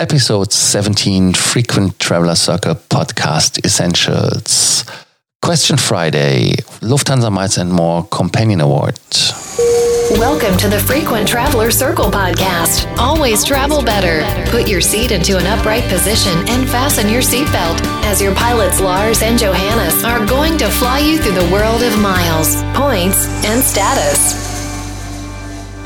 episode 17 Frequent Traveler Circle podcast essentials. Question Friday Lufthansa Miles and More Companion Award. Welcome to the Frequent Traveler Circle podcast. Always travel better. Put your seat into an upright position and fasten your seatbelt as your pilots Lars and Johannes are going to fly you through the world of miles, points, and status.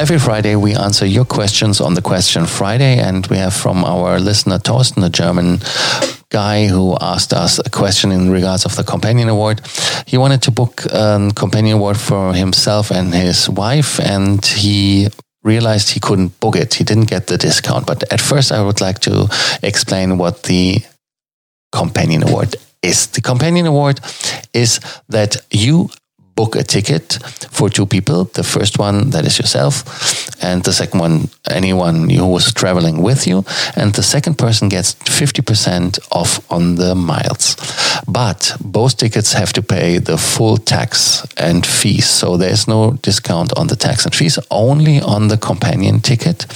Every Friday, we answer your questions on the Question Friday, and we have from our listener Torsten, a German guy who asked us a question in regards of the Companion Award. He wanted to book a Companion Award for himself and his wife, and he realized he couldn't book it. He didn't get the discount. But at first, I would like to explain what the Companion Award is. The Companion Award is that you book a ticket for two people. The first one, that is yourself, and the second one, anyone who was traveling with you. And the second person gets 50% off on the miles. But both tickets have to pay the full tax and fees. So there's no discount on the tax and fees, only on the companion ticket,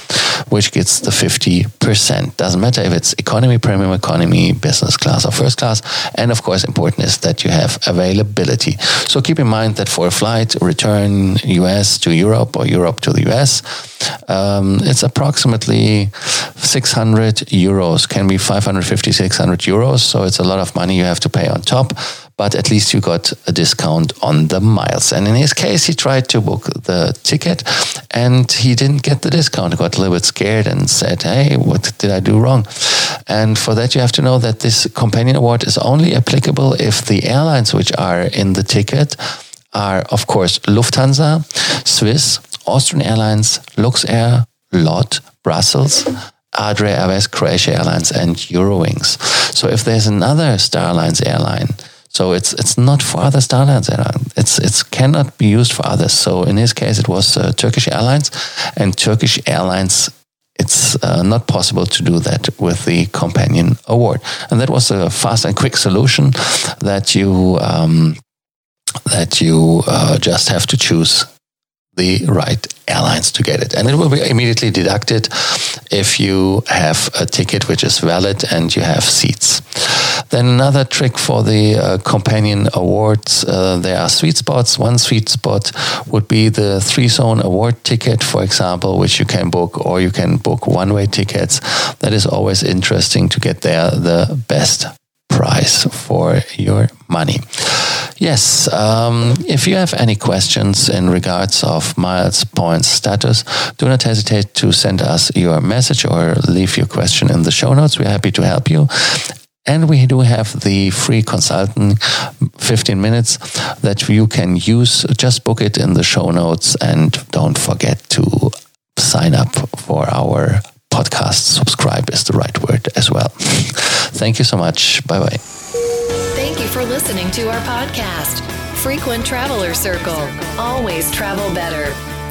which gets the 50%. Doesn't matter if it's economy, premium economy, business class, or first class. And of course, important is that you have availability. So keep in mind that for a flight return US to Europe or Europe to the US, um, it's approximately 600 euros, can be 550, 600 euros. So it's a lot of money you have to pay on top but at least you got a discount on the miles. And in his case, he tried to book the ticket and he didn't get the discount. He got a little bit scared and said, Hey, what did I do wrong? And for that, you have to know that this companion award is only applicable if the airlines which are in the ticket are, of course, Lufthansa, Swiss, Austrian Airlines, Luxair, LOT, Brussels, Adria Airways, Croatia Airlines, and Eurowings. So if there's another Star Alliance airline, so it's it's not for other Alliance airlines. It's it cannot be used for others. So in his case, it was uh, Turkish Airlines, and Turkish Airlines. It's uh, not possible to do that with the companion award, and that was a fast and quick solution that you um, that you uh, just have to choose the right airlines to get it. And it will be immediately deducted if you have a ticket which is valid and you have seats. Then another trick for the uh, companion awards, uh, there are sweet spots. One sweet spot would be the three zone award ticket, for example, which you can book, or you can book one way tickets. That is always interesting to get there the best price for your money. Yes, um, if you have any questions in regards of miles points status, do not hesitate to send us your message or leave your question in the show notes. We're happy to help you. And we do have the free consultant 15 minutes that you can use. Just book it in the show notes and don't forget to sign up for our podcast. Subscribe is the right word as well. Thank you so much. Bye bye. Thank you for listening to our podcast, Frequent Traveler Circle. Always travel better